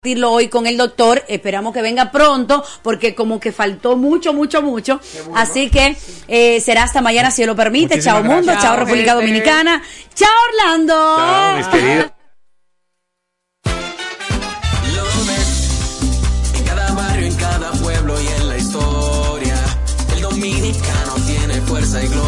hoy con el doctor, esperamos que venga pronto, porque como que faltó mucho, mucho, mucho. Así que eh, será hasta mañana si lo permite. chao mundo, chao, República Dominicana, chao Orlando. Chao, mis queridos. En cada barrio, en cada pueblo y en la historia, el dominicano tiene fuerza y gloria.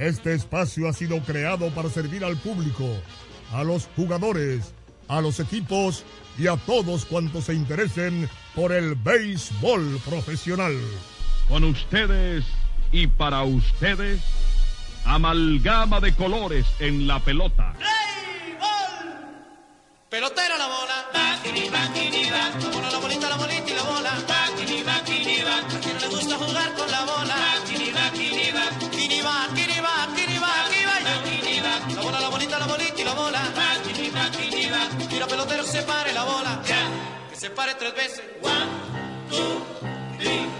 este espacio ha sido creado para servir al público, a los jugadores, a los equipos y a todos cuantos se interesen por el béisbol profesional. Con ustedes y para ustedes, amalgama de colores en la pelota. ¡Béisbol! Pelotera la bola. La bola, la bolita, la bolita y la bola. A quien no le gusta jugar con la bola. Se pare tres veces. One, two, three.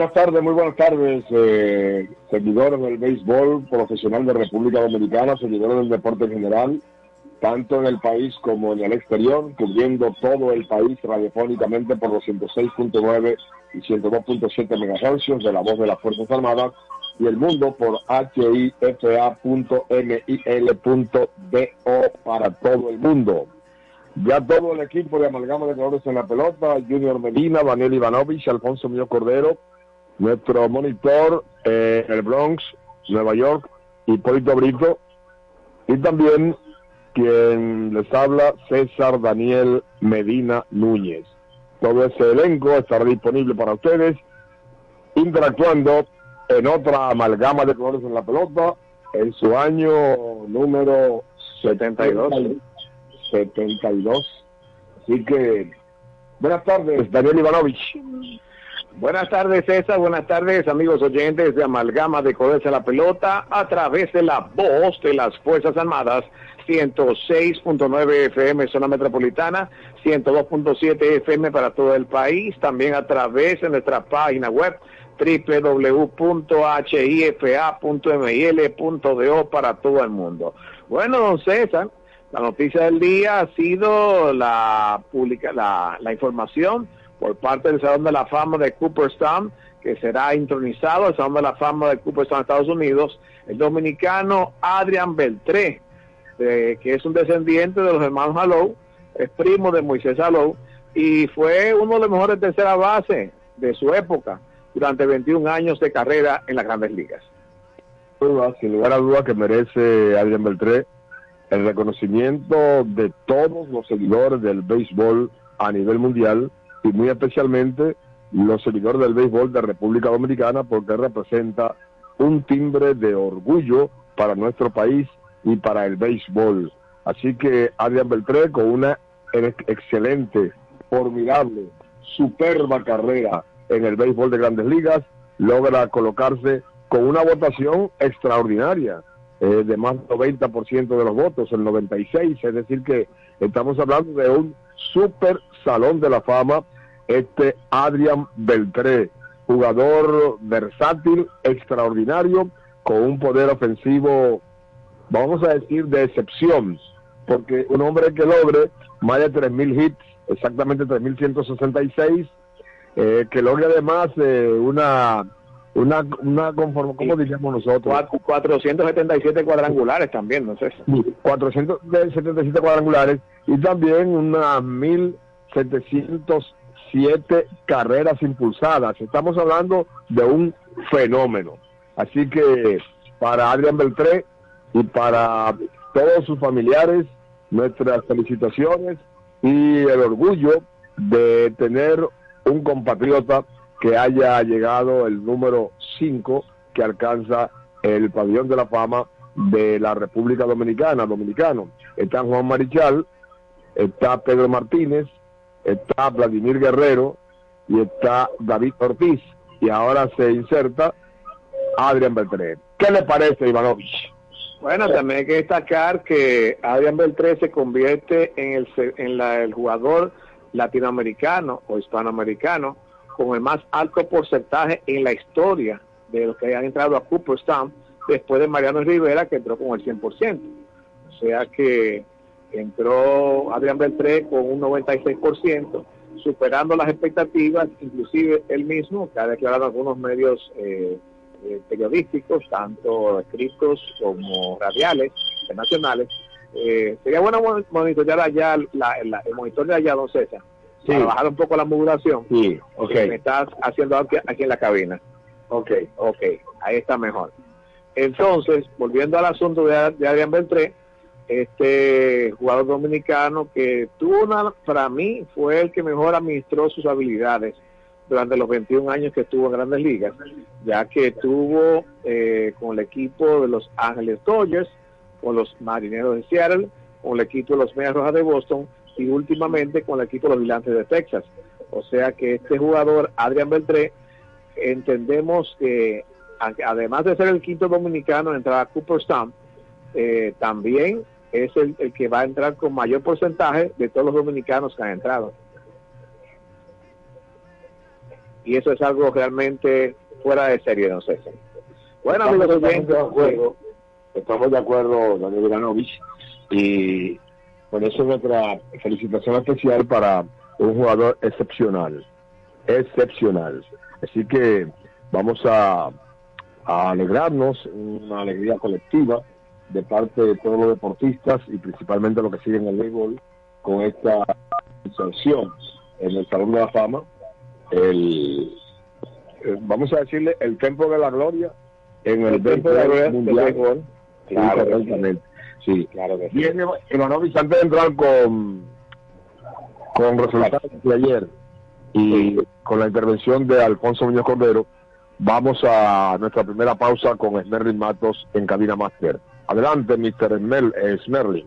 Buenas tardes, muy buenas tardes, eh, seguidores del béisbol profesional de República Dominicana, seguidores del deporte en general, tanto en el país como en el exterior, cubriendo todo el país radiofónicamente por los 106.9 y 102.7 MHz de la voz de las Fuerzas Armadas y el mundo por hifa.mil.do para todo el mundo. Ya todo el equipo de Amalgama de Colores en la pelota, Junior Medina, Daniel Ivanovich, Alfonso Mío Cordero, nuestro monitor eh, en el Bronx, Nueva York, Hipólito Brito, y también quien les habla, César Daniel Medina Núñez. Todo ese elenco estará disponible para ustedes, interactuando en otra amalgama de colores en la pelota, en su año número 72. 72. Así que, buenas tardes, Daniel Ivanovich. Buenas tardes, César. Buenas tardes, amigos oyentes de Amalgama de Coderse la Pelota a través de la voz de las Fuerzas Armadas. 106.9 FM zona metropolitana, 102.7 FM para todo el país, también a través de nuestra página web www.hifa.mil.do para todo el mundo. Bueno, don César, la noticia del día ha sido la, publica, la información por parte del Salón de la Fama de Cooperstown, que será intronizado al Salón de la Fama de Cooperstown, Estados Unidos, el dominicano Adrian Beltré, que es un descendiente de los hermanos Alou, es primo de Moisés Alou, y fue uno de los mejores tercera base de su época durante 21 años de carrera en las grandes ligas. sin lugar a duda que merece Adrián Beltré el reconocimiento de todos los seguidores del béisbol a nivel mundial y muy especialmente los seguidores del béisbol de República Dominicana porque representa un timbre de orgullo para nuestro país y para el béisbol. Así que Adrián Beltré con una ex- excelente, formidable, superba carrera en el béisbol de grandes ligas logra colocarse con una votación extraordinaria eh, de más del 90% de los votos, el 96, es decir que estamos hablando de un super salón de la fama, este Adrian Beltré, jugador versátil, extraordinario, con un poder ofensivo, vamos a decir, de excepción, porque un hombre que logre más de 3.000 hits, exactamente 3.166, eh, que logre además eh, una una una conform- ¿cómo diríamos nosotros? Cuatro- 477 cuadrangulares también, no sé. 477 cuadrangulares y también unas 1707 carreras impulsadas. Estamos hablando de un fenómeno. Así que para Adrián Beltré y para todos sus familiares, nuestras felicitaciones y el orgullo de tener un compatriota que haya llegado el número 5 que alcanza el pabellón de la fama de la República Dominicana, dominicano. Está Juan Marichal, está Pedro Martínez, está Vladimir Guerrero y está David Ortiz. Y ahora se inserta Adrián Beltré. ¿Qué le parece, Ivanovich? Bueno, también hay que destacar que Adrián Beltré se convierte en el, en la- el jugador latinoamericano o hispanoamericano con el más alto porcentaje en la historia de los que han entrado a Cooperstown después de Mariano Rivera que entró con el 100%. O sea que entró Adrián Beltré con un 96%, superando las expectativas, inclusive él mismo, que ha declarado algunos medios eh, eh, periodísticos, tanto escritos como radiales, internacionales. Eh, sería bueno mon- monitorear allá la, la- el monitor de allá, don César, Sí. para bajar un poco la modulación. Sí, ok. me estás haciendo aquí, aquí en la cabina. Ok. Ok, ahí está mejor. Entonces, volviendo al asunto de, de Adrián Beltré, este jugador dominicano que tuvo una, para mí, fue el que mejor administró sus habilidades durante los 21 años que estuvo en Grandes Ligas, ya que tuvo eh, con el equipo de los Ángeles Dodgers, con los Marineros de Seattle, con el equipo de los Medias Rojas de Boston y últimamente con el equipo de los Vigilantes de Texas. O sea que este jugador, Adrián Beltré, entendemos que además de ser el quinto dominicano en entrar a Cooper eh, también es el, el, que va a entrar con mayor porcentaje de todos los dominicanos que han entrado. Y eso es algo realmente fuera de serie, no sé. Bueno, estamos, amigos, estamos, de acuerdo, Daniel Granovich, y por eso nuestra felicitación especial para un jugador excepcional. Excepcional. Así que vamos a, a alegrarnos, una alegría colectiva de parte de todos los deportistas y principalmente los que siguen el béisbol con esta inserción en el Salón de la Fama. El, eh, vamos a decirle el Templo de la Gloria en el, El de béisbol mundial. béisbol. Sí, Claro sí. Sí. Claro que sí. Bien, Ivanovich, antes de entrar con, con resultados de ayer y con la intervención de Alfonso Muñoz Cordero, vamos a nuestra primera pausa con Smerlin Matos en Cabina Master. Adelante, Mr. Smel- eh, Smerlin.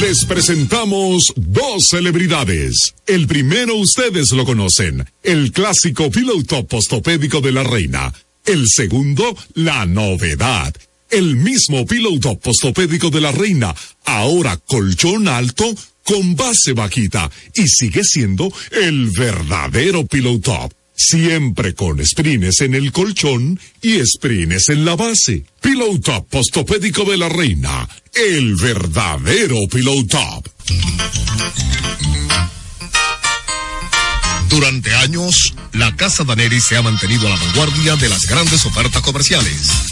Les presentamos dos celebridades. El primero ustedes lo conocen, el clásico Pillow Top postopédico de la reina. El segundo, la novedad. El mismo Pillow Top postopédico de la reina, ahora colchón alto con base bajita y sigue siendo el verdadero Pillow Top. Siempre con sprines en el colchón y sprines en la base. Pillow Top postopédico de la reina. El verdadero Pillow Top. Durante años, la Casa Daneri se ha mantenido a la vanguardia de las grandes ofertas comerciales.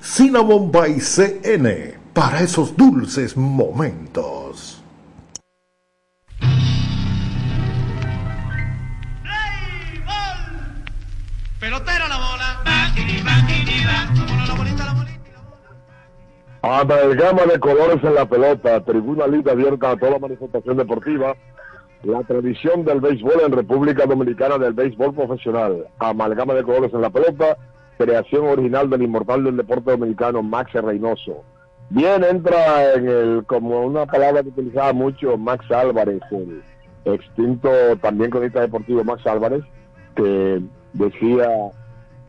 Cinnamon by CN para esos dulces momentos. Pelotera la bola. La la la. Amalgama de colores en la pelota, tribuna libre abierta a toda manifestación deportiva. La tradición del béisbol en República Dominicana del béisbol profesional. Amalgama de colores en la pelota, creación original del inmortal del deporte dominicano Max Reynoso. Bien, entra en el, como una palabra que utilizaba mucho Max Álvarez, el extinto también cronista deportivo Max Álvarez, que decía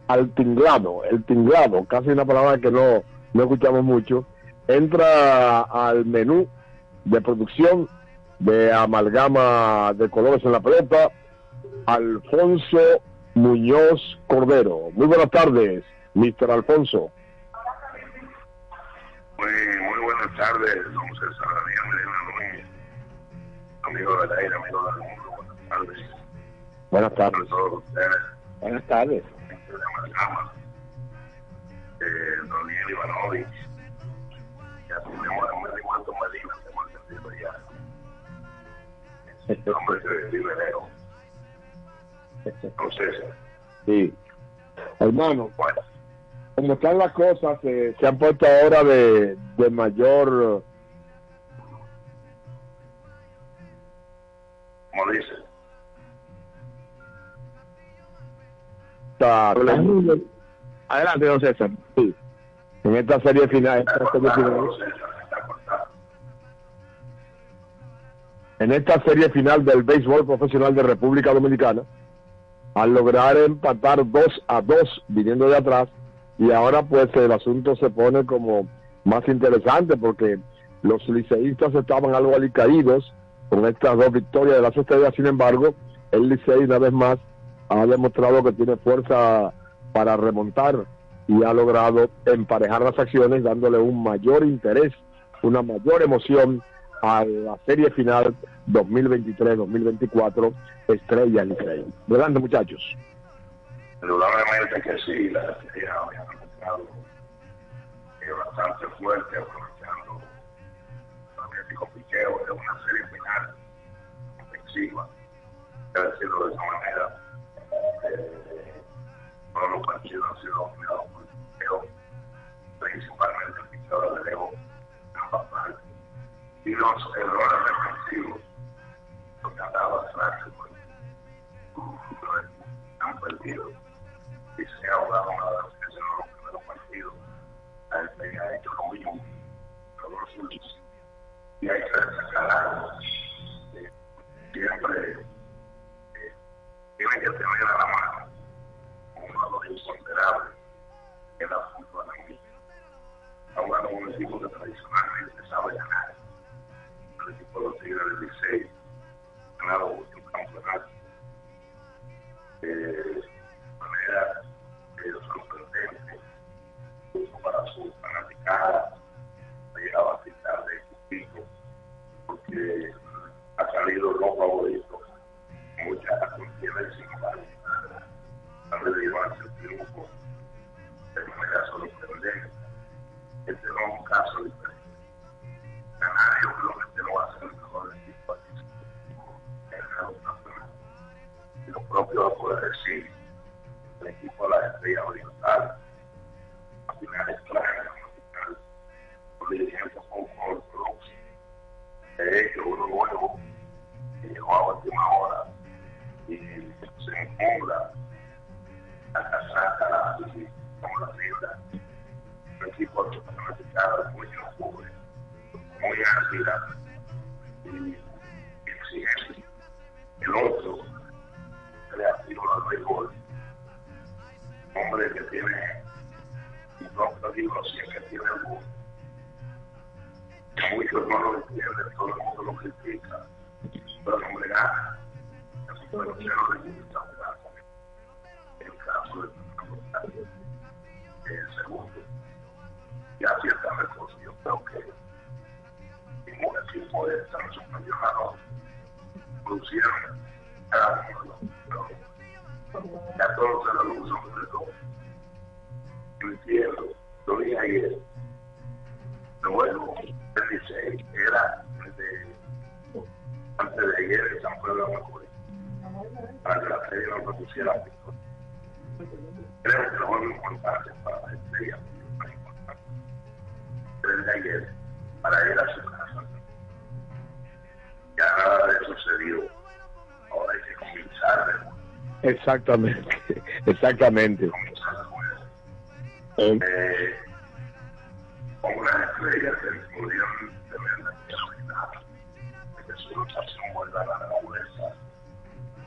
al tinglado, el tinglado, casi una palabra que no, no escuchamos mucho, entra al menú de producción de amalgama de colores en la pelota, Alfonso Muñoz Cordero. Muy buenas tardes, Mr. Alfonso. Muy, muy buenas tardes, don César Daniel amigo del aire, amigo del mundo, buenas tardes. Buenas tardes. Sobre todo ustedes, Buenas tardes. eh, Daniel Ivanovich, ya tenemos a Manto Medina, hemos entendido ya. Este hombre que vive lejos. Entonces, sí. Hermano, bueno, como están las cosas, eh, se han puesto ahora de, de mayor... Como dice. Adelante, don César. Sí. En esta serie final. Esta serie final en esta serie final del béisbol profesional de República Dominicana, al lograr empatar 2 a 2 viniendo de atrás, y ahora pues el asunto se pone como más interesante porque los liceístas estaban algo alicaídos con estas dos victorias de las estrellas, sin embargo, el Licey una vez más ha demostrado que tiene fuerza para remontar y ha logrado emparejar las acciones dándole un mayor interés, una mayor emoción a la serie final 2023-2024 Estrella Licey. Adelante muchachos. Indudablemente que sí, la estrella había demostrado eh, bastante fuerte aprovechando el magnético piqueo de una serie final ofensiva. Debe decirlo de esa manera. Eh, todos los partidos han sido dominados por el piqueo, principalmente el piqueo de lejos, ambas partes. Y los errores defensivos, lo que andaba atrás, pues, han perdido y se una de las veces en los primeros partidos. La FA ha hecho lo mismo, todos los últimos. Y hay que eh, Siempre eh, tienen que tener a la mano un valor imponderable en la fútbol de un equipo que tradicionalmente sabe ganar. Equipo de los Tigres del Licey ha ganado muchos campeonatos. Eh, de manera eh, sorprendente, incluso para su fanaticada, ha llegado a citar de Cupico, porque ha salido los favoritos, muchas contiendas sin embargo, han de llevarse el triunfo de manera sorprendente. Este no es un caso diferente. Decir el equipo de la estrella oriental, a finales claras, final, los dirigentes con Brooks, de hecho uno nuevo, que llegó a última hora y se encuentra a casaca y como la fibra, un equipo fanaticado muy oscuro, muy ácida y exigente. El otro, hombre que tiene un propio libro, siempre tiene el mundo. Muchos no lo entienden, todo el mundo lo critica, pero el hombre gana. Pero se lo necesita jugar con él. El caso de el segundo, ya ciertamente yo creo que ningún equipo de esta subcampeonato lucieron cada uno 14 alumnos completó. Yo entiendo, lo dije ayer. Luego, el liceo era antes de ayer en San Pedro de Macorís, que la serie no produciera. Creo que lo más importante para la estrella, lo más importante, ayer, para ir Exactamente, exactamente. Eh, con una estrella que pudieron tener la posibilidad de que su luchación vuelva a la nobleza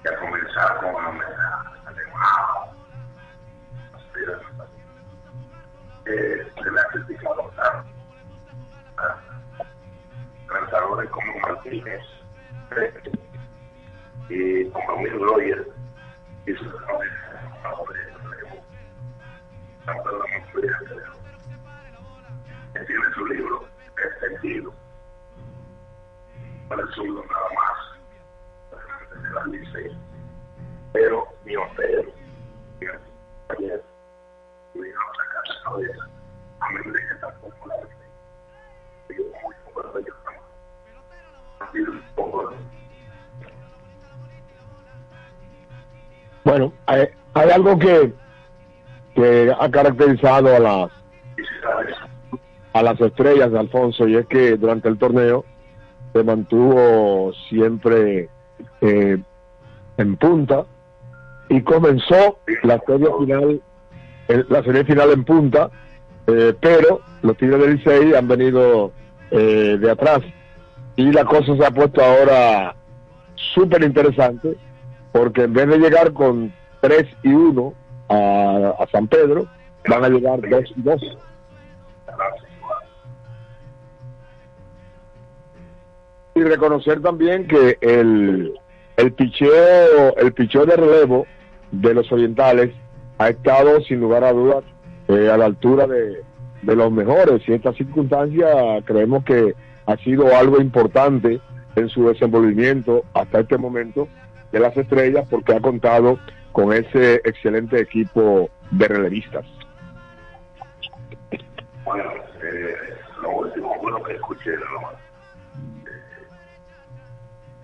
y a comenzar con una meta alemana. Eh, se le ha criticado tanto a lanzadores como Martínez y como Will Royer que tiene su libro para el nada más pero mi a Bueno, hay, hay algo que, que ha caracterizado a las a las estrellas de Alfonso y es que durante el torneo se mantuvo siempre eh, en punta y comenzó la serie final eh, la serie final en punta eh, pero los Tigres del Licey han venido eh, de atrás. Y la cosa se ha puesto ahora súper interesante porque en vez de llegar con 3 y 1 a, San Pedro, van a llegar 2 y 2. Y reconocer también que el, el picheo, el picheo de relevo de los orientales ha estado sin lugar a dudas eh, a la altura de, de los mejores y esta circunstancia creemos que ha sido algo importante en su desenvolvimiento hasta este momento de las estrellas porque ha contado con ese excelente equipo de relevistas. Bueno, eh, lo último bueno que escuché, ¿no?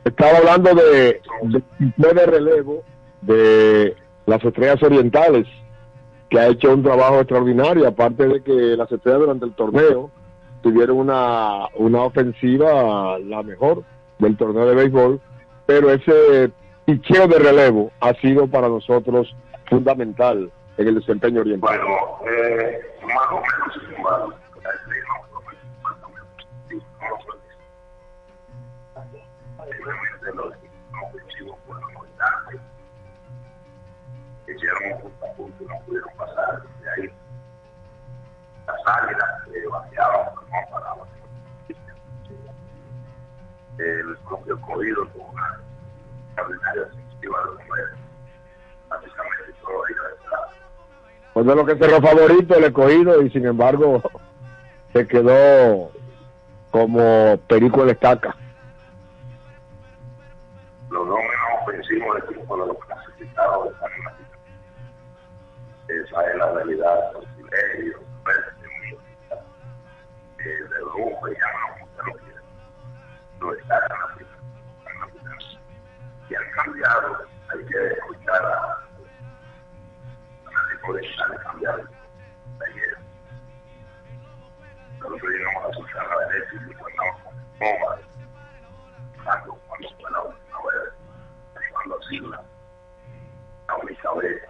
Estaba hablando de, de, de relevo de las estrellas orientales, que ha hecho un trabajo extraordinario, aparte de que las estrellas durante el torneo tuvieron una, una ofensiva la mejor del torneo de béisbol, pero ese picheo de relevo ha sido para nosotros fundamental en el desempeño oriental. Bueno, eh, más o menos, sin embargo, obviamente los ofensivos fueron muy tarde. Hicieron un punto a punto y no pudieron pasar de ahí. Las águilas que bateaban, pero no paraban. El propio cogido extraordinaria ofensiva de los. Básicamente todo. Fue de lo que cerró favorito el escogido y sin embargo se quedó como perico de estaca. Los dos menos ofensivos del equipo de los clasificados están en la. Esa es la realidad. Los eh, de ya no. No están en la Y han cambiado. Hay que escuchar a tipo de han cambiado. Nosotros llegamos a escuchar a derecha y cuando no, cuando cuando fue la última vez, cuando Silva, la única vez,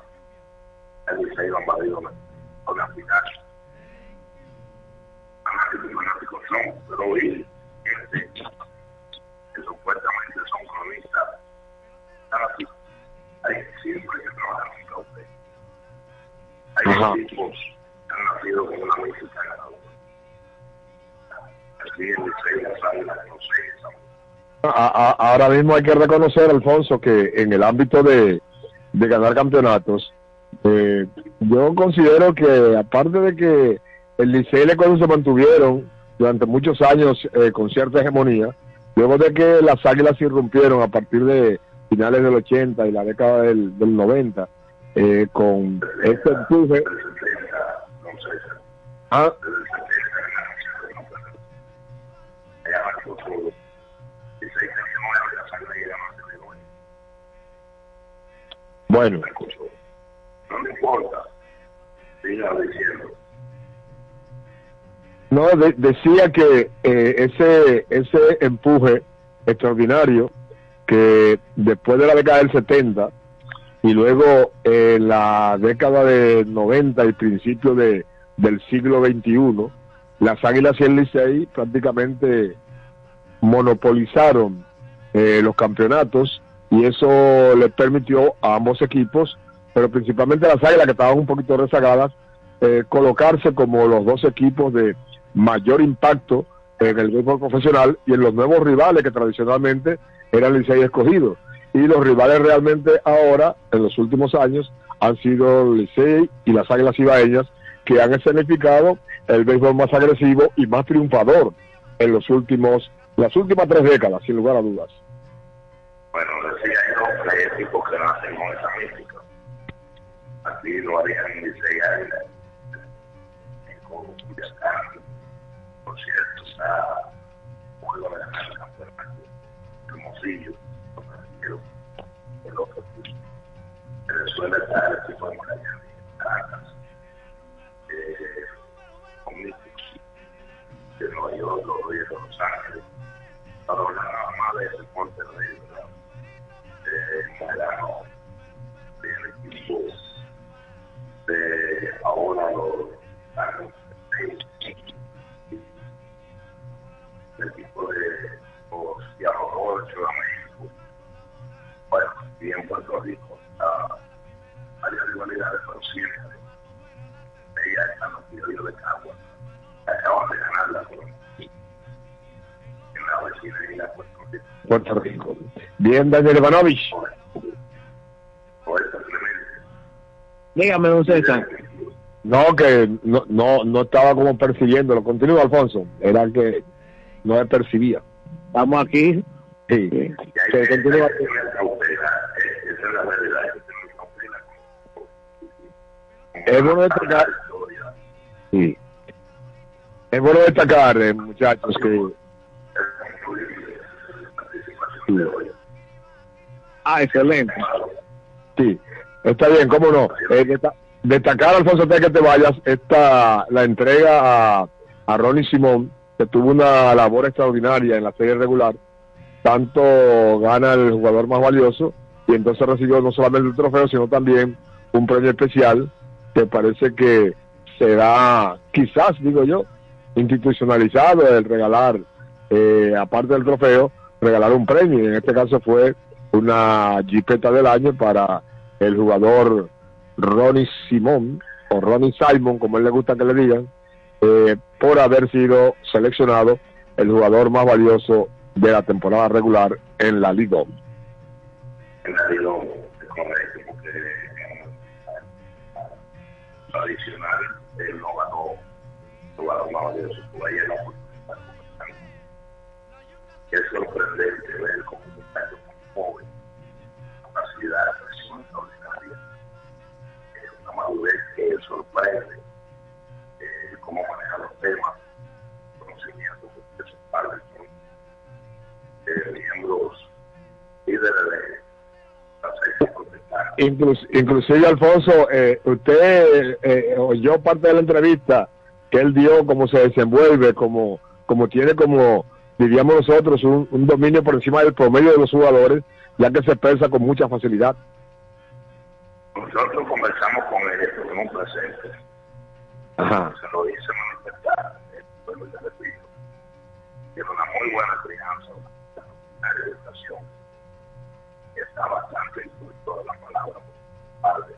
el se iba a Madrid a la final. Fanáticos, fanáticos no, pero hoy, A- ahora mismo hay que reconocer, Alfonso, que en el ámbito de, de ganar campeonatos, eh, yo considero que aparte de que el Licey y el Ecuador se mantuvieron durante muchos años eh, con cierta hegemonía, luego de que las águilas irrumpieron a partir de finales del 80 y la década del, del 90, eh, con este empuje. Ah, bueno, No de- decía que eh, ese ese empuje extraordinario que después de la década del 70 y luego en la década del 90 y principio de, del siglo XXI, las Águilas y el Licey prácticamente monopolizaron eh, los campeonatos y eso les permitió a ambos equipos, pero principalmente a las Águilas que estaban un poquito rezagadas, eh, colocarse como los dos equipos de mayor impacto en el béisbol profesional y en los nuevos rivales que tradicionalmente eran Licey escogido. Y los rivales realmente ahora, en los últimos años, han sido Licey y las Águilas Ibaeñas, que han escenificado el béisbol más agresivo y más triunfador en los últimos, las últimas tres décadas, sin lugar a dudas. Bueno, decía yo que hay equipos que nacen con esa mística. Aquí lo harían en Águila. Con Culiacán, por cierto, está juego de el campeonato. Hermosillo, el otro. Venezuela está el equipo de Magallanes, Caracas, eh, con Místicos, de Nueva York, los de Los Ángeles. Barcelona, Amalia del Monterrey, eh, Sarao, del equipo de ahora los del de los viajadores de México. Bueno, y en Puerto Rico, varias rivalidades, pero siempre ella está en los de Cagua. Puerto Rico. Bien, Daniel Ivanovich. Dígame, don César. No, que no, no, no estaba como persiguiéndolo. Continúa, Alfonso. Era que no me percibía. Estamos aquí. Sí. Que continúa. Es bueno destacar. Sí. Es bueno destacar, eh, muchachos, que. Ah, excelente. Sí, está bien, cómo no. Eh, desta- destacar, Alfonso, antes de que te vayas, esta, la entrega a, a Ronnie Simón, que tuvo una labor extraordinaria en la serie regular. Tanto gana el jugador más valioso y entonces recibió no solamente el trofeo, sino también un premio especial que parece que será, quizás, digo yo, institucionalizado el regalar, eh, aparte del trofeo, regalar un premio. En este caso fue una jipeta del año para el jugador Ronnie Simón, o Ronnie Simon, como él le gusta que le digan, eh, por haber sido seleccionado el jugador más valioso de la temporada regular en la Liga. en la Liga porque eh, tradicional él no ganó más valioso por es sorprendente ver como un muchacho joven capacidad de expresión extraordinaria eh, una madurez que sorprende eh, cómo maneja los temas conocimiento de sus padres son eh, miembros líderes de Inclus- inclusive, Alfonso, eh, usted eh, oyó parte de la entrevista que él dio, cómo se desenvuelve, como, como tiene como, diríamos nosotros, un, un dominio por encima del promedio de los jugadores, ya que se expresa con mucha facilidad. Nosotros conversamos con él, estuvimos presentes. Ajá. Se lo hice manifestar, eh, vuelvo y te repito. Tiene una muy buena crianza, una educación. Está bastante incluso de la palabra. Padre.